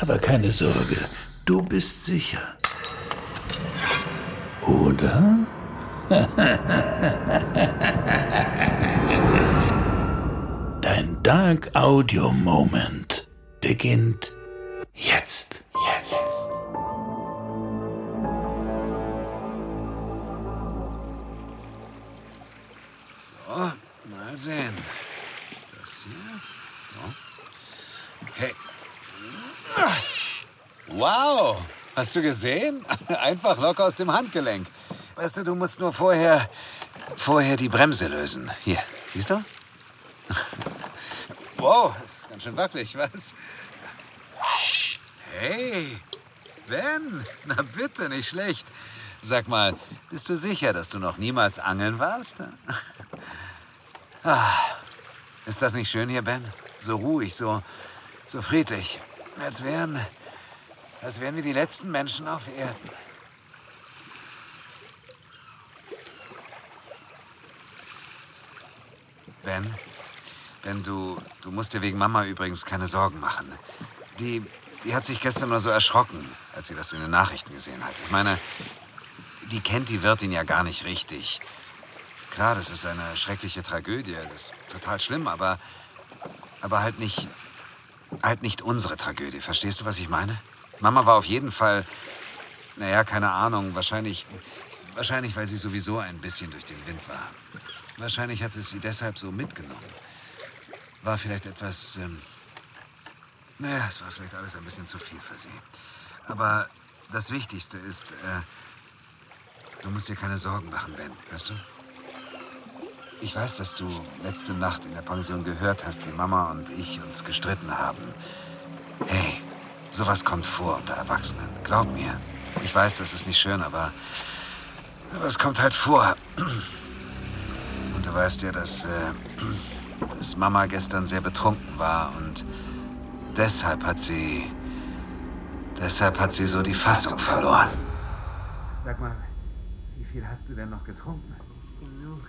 Aber keine Sorge, du bist sicher. Oder? Dein Dark Audio Moment beginnt Hast du gesehen? Einfach locker aus dem Handgelenk. Weißt du, du musst nur vorher, vorher die Bremse lösen. Hier, siehst du? Wow, ist ganz schön wackelig, was? Hey, Ben, na bitte, nicht schlecht. Sag mal, bist du sicher, dass du noch niemals angeln warst? Ah, ist das nicht schön hier, Ben? So ruhig, so, so friedlich. Als wären, als wären wir die letzten Menschen auf Erden. Ben, Ben, du, du musst dir wegen Mama übrigens keine Sorgen machen. Die, die hat sich gestern nur so erschrocken, als sie das in den Nachrichten gesehen hat. Ich meine, die kennt die Wirtin ja gar nicht richtig. Klar, das ist eine schreckliche Tragödie, das ist total schlimm, aber, aber halt nicht, halt nicht unsere Tragödie. Verstehst du, was ich meine? Mama war auf jeden Fall, naja, keine Ahnung, wahrscheinlich, wahrscheinlich, weil sie sowieso ein bisschen durch den Wind war. Wahrscheinlich hat sie sie deshalb so mitgenommen. War vielleicht etwas, ähm, naja, es war vielleicht alles ein bisschen zu viel für sie. Aber das Wichtigste ist, äh, du musst dir keine Sorgen machen, Ben, hörst du? Ich weiß, dass du letzte Nacht in der Pension gehört hast, wie Mama und ich uns gestritten haben. Hey, sowas kommt vor unter Erwachsenen. Glaub mir. Ich weiß, das ist nicht schön, aber, aber es kommt halt vor. Und du weißt ja, dass, äh, dass Mama gestern sehr betrunken war und deshalb hat sie, deshalb hat sie so die Fassung verloren. Sag mal, wie viel hast du denn noch getrunken? Genug.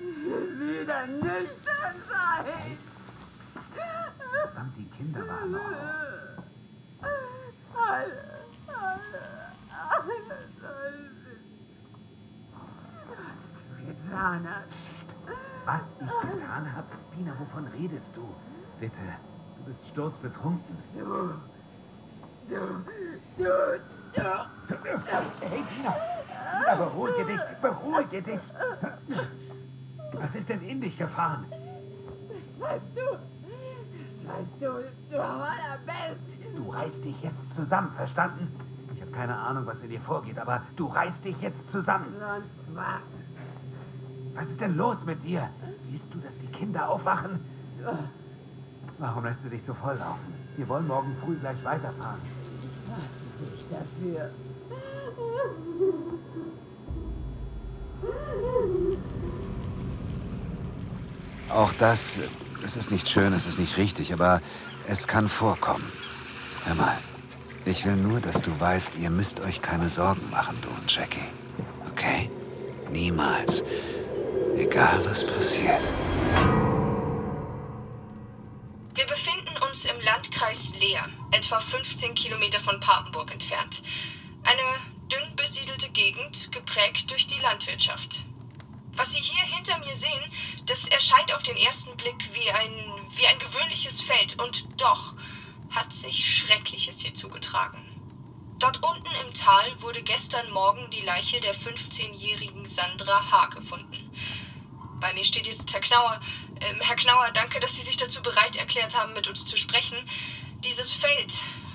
Wieder nüchtern sein. Verdammt, die Kinder waren noch. Alle, alle, alle sollen Was getan hast. Was ich getan habe? Pina, wovon redest du? Bitte, du bist sturzbetrunken. Du, du, du, du. Hey, Pina! Pina, beruhige dich, beruhige dich! Was ist denn in dich gefahren? Das weißt du. Du. Reißt dich jetzt zusammen, verstanden? Ich habe keine Ahnung, was in dir vorgeht, aber du reißt dich jetzt zusammen. Sonst was. Was ist denn los mit dir? Willst du, dass die Kinder aufwachen? Warum lässt du dich so volllaufen? Wir wollen morgen früh gleich weiterfahren. Nicht dafür. Auch das, es ist nicht schön, es ist nicht richtig, aber es kann vorkommen. Hör mal, ich will nur, dass du weißt, ihr müsst euch keine Sorgen machen, du und Jackie. Okay? Niemals. Egal was passiert. Wir befinden uns im Landkreis Leer, etwa 15 Kilometer von Papenburg entfernt. Eine dünn besiedelte Gegend, geprägt durch die Landwirtschaft. Was Sie hier hinter mir sehen, das erscheint auf den ersten Blick wie ein, wie ein gewöhnliches Feld und doch hat sich Schreckliches hier zugetragen. Dort unten im Tal wurde gestern Morgen die Leiche der 15-jährigen Sandra H. gefunden. Bei mir steht jetzt Herr Knauer. Ähm, Herr Knauer, danke, dass Sie sich dazu bereit erklärt haben, mit uns zu sprechen. Dieses Feld,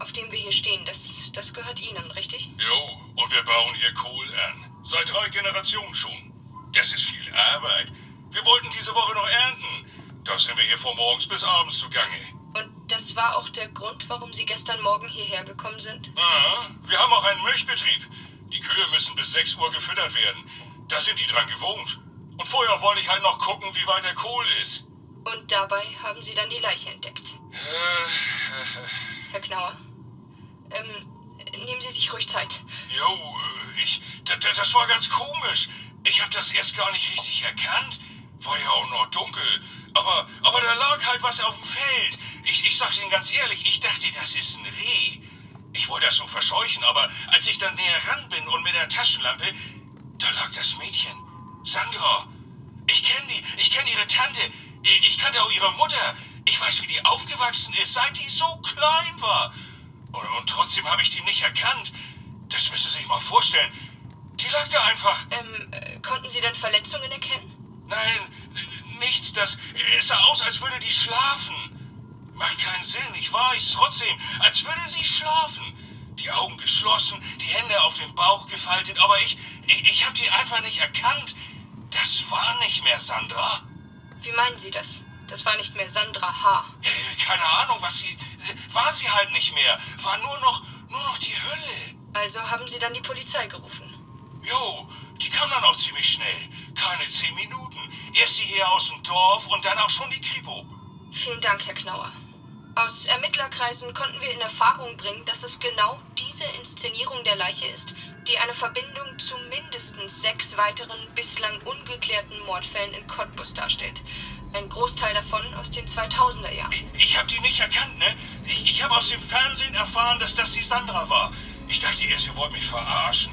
auf dem wir hier stehen, das, das gehört Ihnen, richtig? Jo, und wir bauen hier Kohl an. Seit drei Generationen schon. Das ist viel Arbeit. Wir wollten diese Woche noch ernten. Da sind wir hier von morgens bis abends zugange. das war auch der Grund, warum Sie gestern Morgen hierher gekommen sind? Ja, wir haben auch einen Milchbetrieb. Die Kühe müssen bis 6 Uhr gefüttert werden. Da sind die dran gewohnt. Und vorher wollte ich halt noch gucken, wie weit der Kohl ist. Und dabei haben Sie dann die Leiche entdeckt. Äh, Herr Knauer, ähm, nehmen Sie sich ruhig Zeit. Jo, äh, ich. Da, da, das war ganz komisch. Ich habe das erst gar nicht richtig erkannt. War ja auch noch dunkel. Aber, aber da lag halt was auf dem Feld. Ich, ich sag Ihnen ganz ehrlich, ich dachte, das ist ein Reh. Ich wollte das so verscheuchen, aber als ich dann näher ran bin und mit der Taschenlampe, da lag das Mädchen. Sandra. Ich kenne die. Ich kenne ihre Tante. Ich, kannte auch ihre Mutter. Ich weiß, wie die aufgewachsen ist, seit die so klein war. Und, und trotzdem habe ich die nicht erkannt. Das müssen Sie sich mal vorstellen. Die lag da einfach. Ähm, äh, konnten Sie dann Verletzungen erkennen? Nein, nichts. Das, es sah aus, als würde die schlafen. Macht keinen Sinn, ich weiß. Trotzdem, als würde sie schlafen. Die Augen geschlossen, die Hände auf den Bauch gefaltet, aber ich, ich, ich habe die einfach nicht erkannt. Das war nicht mehr Sandra. Wie meinen Sie das? Das war nicht mehr Sandra H. Äh, keine Ahnung, was sie. War sie halt nicht mehr. War nur noch, nur noch die Hölle. Also haben Sie dann die Polizei gerufen. Jo, die kam dann auch ziemlich schnell. Keine zehn Minuten. Erst die hier aus dem Dorf und dann auch schon die Kripo. Vielen Dank, Herr Knauer. Aus Ermittlerkreisen konnten wir in Erfahrung bringen, dass es genau diese Inszenierung der Leiche ist, die eine Verbindung zu mindestens sechs weiteren bislang ungeklärten Mordfällen in Cottbus darstellt. Ein Großteil davon aus den 2000er Jahren. Ich habe die nicht erkannt, ne? Ich, ich habe aus dem Fernsehen erfahren, dass das die Sandra war. Ich dachte erst, ihr wollt mich verarschen.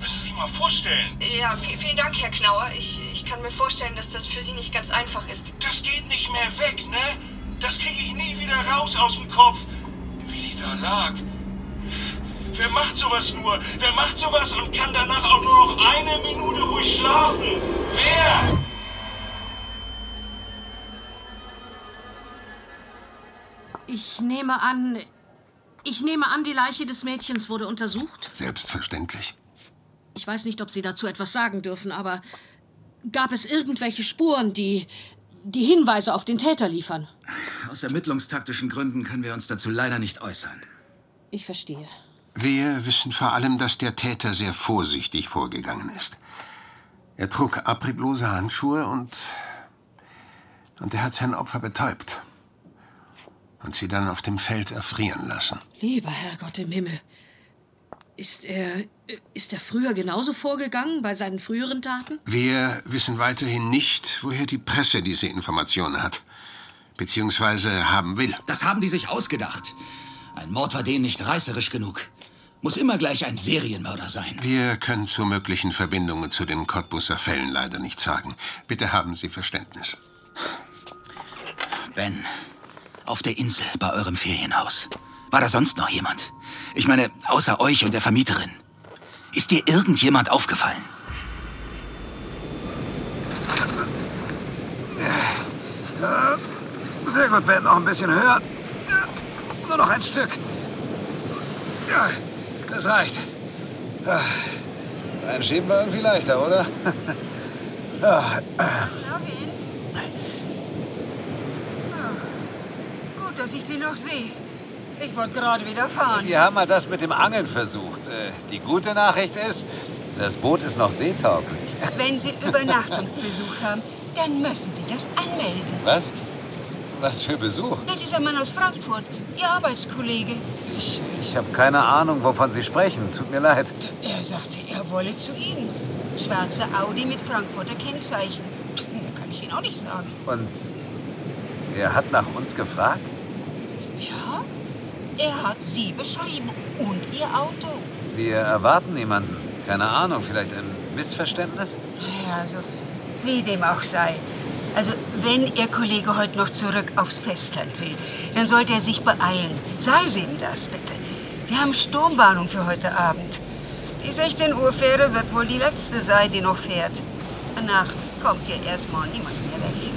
Müssen Sie sich mal vorstellen. Ja, vi- vielen Dank, Herr Knauer. Ich, ich kann mir vorstellen, dass das für Sie nicht ganz einfach ist. Das geht nicht mehr weg, ne? Das kriege ich nie wieder raus aus dem Kopf. Wie die da lag. Wer macht sowas nur? Wer macht sowas und kann danach auch nur noch eine Minute ruhig schlafen? Wer? Ich nehme an. Ich nehme an, die Leiche des Mädchens wurde untersucht. Selbstverständlich. Ich weiß nicht, ob Sie dazu etwas sagen dürfen, aber gab es irgendwelche Spuren, die die Hinweise auf den Täter liefern? Aus ermittlungstaktischen Gründen können wir uns dazu leider nicht äußern. Ich verstehe. Wir wissen vor allem, dass der Täter sehr vorsichtig vorgegangen ist. Er trug abriblose Handschuhe und. und er hat sein Opfer betäubt. Und sie dann auf dem Feld erfrieren lassen. Lieber Herrgott im Himmel. Ist er. Ist er früher genauso vorgegangen bei seinen früheren Taten? Wir wissen weiterhin nicht, woher die Presse diese Informationen hat. Beziehungsweise haben will. Das haben die sich ausgedacht. Ein Mord war denen nicht reißerisch genug. Muss immer gleich ein Serienmörder sein. Wir können zu möglichen Verbindungen zu den Cottbusser Fällen leider nichts sagen. Bitte haben Sie Verständnis. Ben, auf der Insel bei eurem Ferienhaus. War da sonst noch jemand? Ich meine, außer euch und der Vermieterin. Ist dir irgendjemand aufgefallen? Sehr gut, Ben. Noch ein bisschen höher. Nur noch ein Stück. Ja, das reicht. Ein Schieben war irgendwie leichter, oder? Marvin? Ah, Gut, dass ich Sie noch sehe. Ich wollte gerade wieder fahren. Wir haben mal das mit dem Angeln versucht. Äh, Die gute Nachricht ist, das Boot ist noch seetauglich. Wenn Sie Übernachtungsbesuch haben, dann müssen Sie das anmelden. Was? Was für Besuch? Na, dieser Mann aus Frankfurt, Ihr Arbeitskollege. Ich, ich habe keine Ahnung, wovon Sie sprechen. Tut mir leid. Er sagte, er wolle zu Ihnen. Schwarzer Audi mit Frankfurter Kennzeichen. Kann ich Ihnen auch nicht sagen. Und er hat nach uns gefragt? Er hat Sie beschrieben und Ihr Auto. Wir erwarten niemanden. Keine Ahnung, vielleicht ein Missverständnis? Ja, also, wie dem auch sei. Also, wenn Ihr Kollege heute noch zurück aufs Festland will, dann sollte er sich beeilen. Sagen Sie ihm das, bitte. Wir haben Sturmwarnung für heute Abend. Die 16 Uhr Fähre wird wohl die letzte sein, die noch fährt. Danach kommt hier erstmal niemand mehr weg.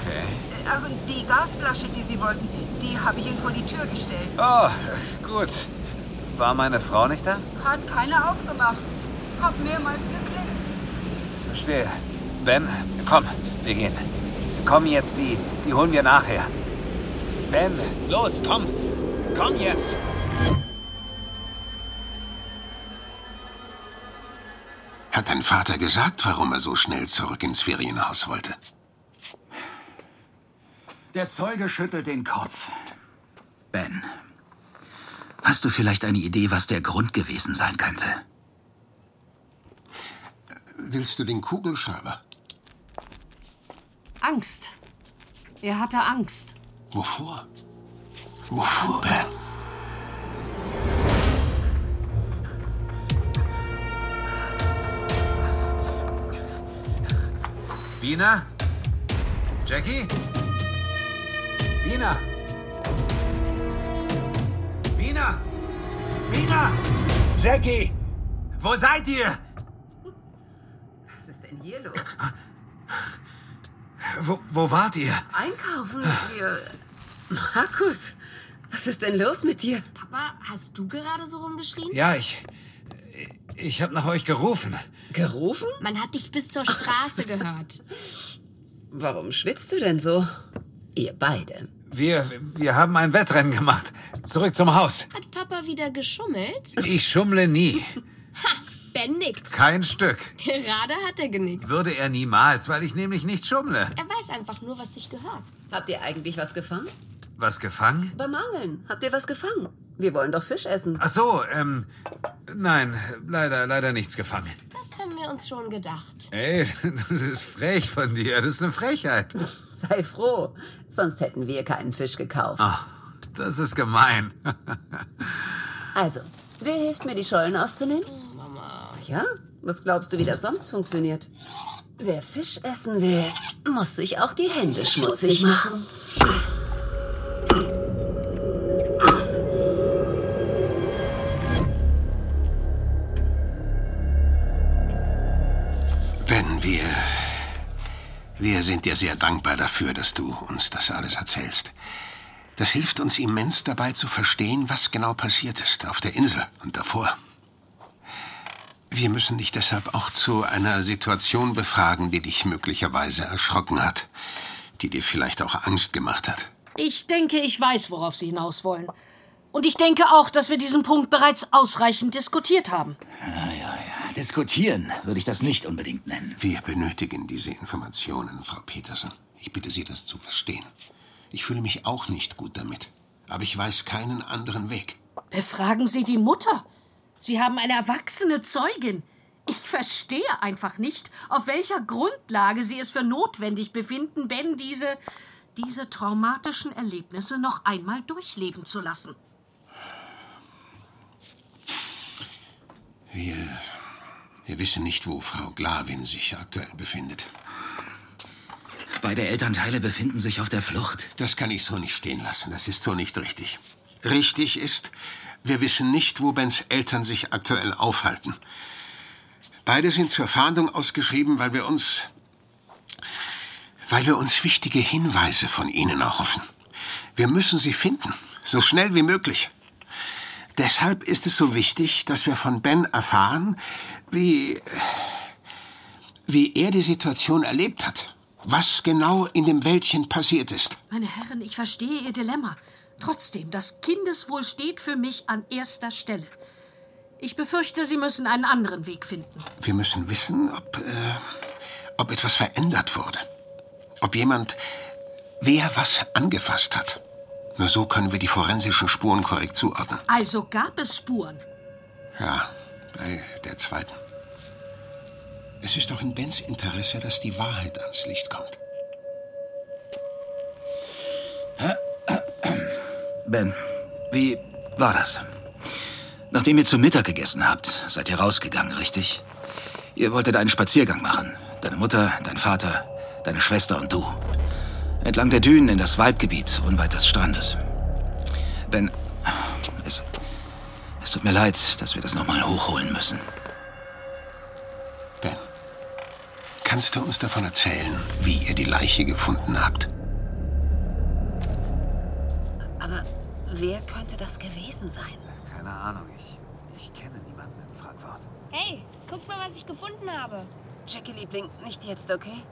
Okay. Ach, und die Gasflasche, die Sie wollten, die habe ich Ihnen vor die Tür gestellt. Oh, gut. War meine Frau nicht da? Hat keiner aufgemacht. Hab mehrmals geklingelt. Verstehe. Ben, komm, wir gehen. Komm jetzt, die, die holen wir nachher. Ben, los, komm. Komm jetzt. Hat dein Vater gesagt, warum er so schnell zurück ins Ferienhaus wollte? Der Zeuge schüttelt den Kopf. Ben, hast du vielleicht eine Idee, was der Grund gewesen sein könnte? Willst du den Kugelschreiber? Angst. Er hatte Angst. Wovor? Wovor, Ben? Bina? Jackie? Bina? Bina? Bina? Jackie? Wo seid ihr? Was ist denn hier los? Wo, wo wart ihr? Einkaufen? Wir. Markus, was ist denn los mit dir? Papa, hast du gerade so rumgeschrien? Ja, ich. Ich hab nach euch gerufen. Gerufen? Man hat dich bis zur Straße gehört. Warum schwitzt du denn so? Ihr beide. Wir, wir haben ein Wettrennen gemacht. Zurück zum Haus. Hat Papa wieder geschummelt? Ich schummle nie. Ha, Ben nickt. Kein Stück. Gerade hat er genickt. Würde er niemals, weil ich nämlich nicht schummle. Er weiß einfach nur, was sich gehört. Habt ihr eigentlich was gefangen? Was gefangen? Beim Angeln. Habt ihr was gefangen? Wir wollen doch Fisch essen. Ach so, ähm. Nein, leider, leider nichts gefangen. Das haben wir uns schon gedacht. Ey, das ist frech von dir. Das ist eine Frechheit. Sei froh. Sonst hätten wir keinen Fisch gekauft. Ach, das ist gemein. Also, wer hilft mir, die Schollen auszunehmen? Oh, Mama. Ja? Was glaubst du, wie das sonst funktioniert? Wer Fisch essen will, muss sich auch die Hände schmutzig machen. Wir sind dir sehr dankbar dafür, dass du uns das alles erzählst. Das hilft uns immens dabei zu verstehen, was genau passiert ist auf der Insel und davor. Wir müssen dich deshalb auch zu einer Situation befragen, die dich möglicherweise erschrocken hat, die dir vielleicht auch Angst gemacht hat. Ich denke, ich weiß, worauf Sie hinaus wollen. Und ich denke auch, dass wir diesen Punkt bereits ausreichend diskutiert haben. Ja, ja, ja. Diskutieren würde ich das nicht unbedingt nennen. Wir benötigen diese Informationen, Frau Petersen. Ich bitte Sie, das zu verstehen. Ich fühle mich auch nicht gut damit. Aber ich weiß keinen anderen Weg. Befragen Sie die Mutter. Sie haben eine erwachsene Zeugin. Ich verstehe einfach nicht, auf welcher Grundlage Sie es für notwendig befinden, Ben diese, diese traumatischen Erlebnisse noch einmal durchleben zu lassen. Wir, wir wissen nicht, wo Frau Glavin sich aktuell befindet. Beide Elternteile befinden sich auf der Flucht. Das kann ich so nicht stehen lassen. Das ist so nicht richtig. Richtig ist, wir wissen nicht, wo Bens Eltern sich aktuell aufhalten. Beide sind zur Fahndung ausgeschrieben, weil wir uns. weil wir uns wichtige Hinweise von ihnen erhoffen. Wir müssen sie finden, so schnell wie möglich. Deshalb ist es so wichtig, dass wir von Ben erfahren, wie. wie er die Situation erlebt hat. Was genau in dem Wäldchen passiert ist. Meine Herren, ich verstehe Ihr Dilemma. Trotzdem, das Kindeswohl steht für mich an erster Stelle. Ich befürchte, Sie müssen einen anderen Weg finden. Wir müssen wissen, ob, äh, ob etwas verändert wurde. Ob jemand, wer was angefasst hat. Nur so können wir die forensischen Spuren korrekt zuordnen. Also gab es Spuren. Ja, bei der zweiten. Es ist auch in Bens Interesse, dass die Wahrheit ans Licht kommt. Ben, wie war das? Nachdem ihr zu Mittag gegessen habt, seid ihr rausgegangen, richtig? Ihr wolltet einen Spaziergang machen. Deine Mutter, dein Vater, deine Schwester und du. Entlang der Dünen in das Waldgebiet unweit des Strandes. Ben, es, es tut mir leid, dass wir das nochmal hochholen müssen. Ben, kannst du uns davon erzählen, wie ihr die Leiche gefunden habt? Aber wer könnte das gewesen sein? Keine Ahnung, ich, ich kenne niemanden in Frankfurt. Hey, guck mal, was ich gefunden habe. Jackie, Liebling, nicht jetzt, okay?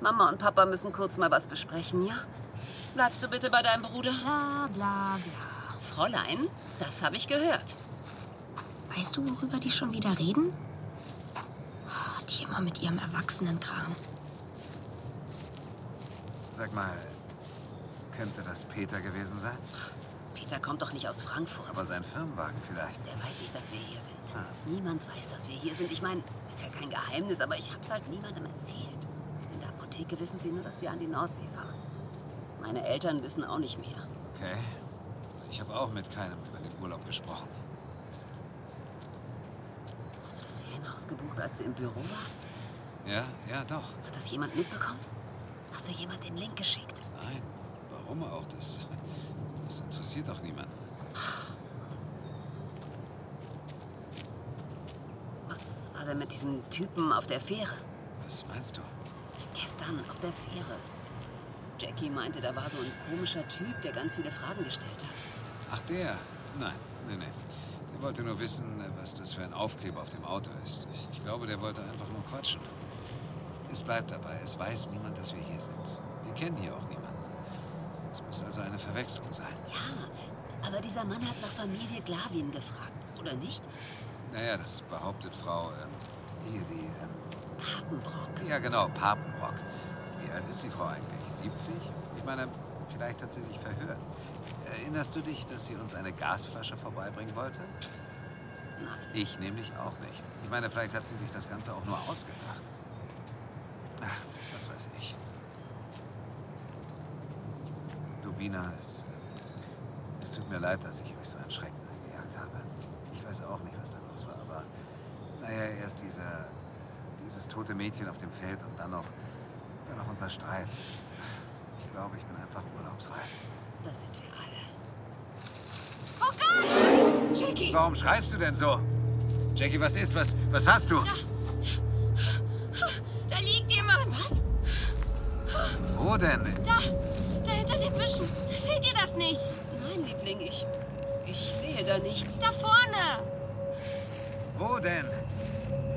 Mama und Papa müssen kurz mal was besprechen, ja? Bleibst du bitte bei deinem Bruder? Bla bla bla. Fräulein, das habe ich gehört. Weißt du, worüber die schon wieder reden? Oh, die immer mit ihrem Erwachsenenkram. Sag mal, könnte das Peter gewesen sein? Peter kommt doch nicht aus Frankfurt. Aber sein Firmenwagen vielleicht. Der weiß nicht, dass wir hier sind. Ah. Niemand weiß, dass wir hier sind. Ich meine, ist ja kein Geheimnis, aber ich hab's halt niemandem erzählt. Apotheke wissen sie nur, dass wir an die Nordsee fahren. Meine Eltern wissen auch nicht mehr. Okay. Also ich habe auch mit keinem über den Urlaub gesprochen. Hast du das Ferienhaus gebucht, als du im Büro warst? Ja, ja, doch. Hat das jemand mitbekommen? Hast du jemand den Link geschickt? Nein, warum auch? Das, das interessiert doch niemanden. Was war denn mit diesem Typen auf der Fähre? Was meinst du? Gestern auf der Fähre. Jackie meinte, da war so ein komischer Typ, der ganz viele Fragen gestellt hat. Ach, der? Nein, nee, nee. Der wollte nur wissen, was das für ein Aufkleber auf dem Auto ist. Ich glaube, der wollte einfach nur quatschen. Es bleibt dabei, es weiß niemand, dass wir hier sind. Wir kennen hier auch niemanden. Es muss also eine Verwechslung sein. Ja, aber dieser Mann hat nach Familie Glavin gefragt, oder nicht? Naja, das behauptet Frau, ähm, hier, die, ähm, Papenbrock. ja genau, Papenbrock. Wie alt ist die Frau eigentlich? 70? Ich meine, vielleicht hat sie sich verhört. Erinnerst du dich, dass sie uns eine Gasflasche vorbeibringen wollte? Nein. Ich nämlich auch nicht. Ich meine, vielleicht hat sie sich das Ganze auch nur ausgedacht. Ach, was weiß ich. Dubina, es, es tut mir leid, dass ich euch so einen Schrecken eingejagt habe. Ich weiß auch nicht, was da los war, aber naja, erst dieser, dieses tote Mädchen auf dem Feld und dann noch, dann noch unser Streit. Ich glaube, ich bin einfach urlaubsreif. Das sind wir alle. Oh Gott! Jackie! Warum schreist du denn so? Jackie, was ist? Was, was hast du? Da liegt jemand. Was? Wo denn? Da, da hinter den Büschen. Seht ihr das nicht? Nein, Liebling, ich. Ich sehe da nichts. Da vorne. Wo denn?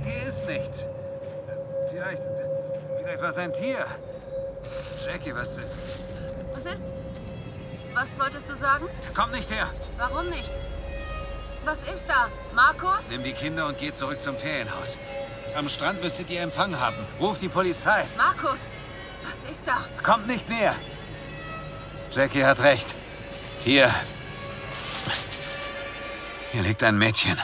Hier ist nichts. Vielleicht, ein Tier. Jackie, was ist? Was ist? Was wolltest du sagen? Komm nicht her! Warum nicht? Was ist da? Markus? Nimm die Kinder und geh zurück zum Ferienhaus. Am Strand müsstet ihr Empfang haben. Ruf die Polizei. Markus! Was ist da? Kommt nicht näher. Jackie hat recht. Hier. Hier liegt ein Mädchen.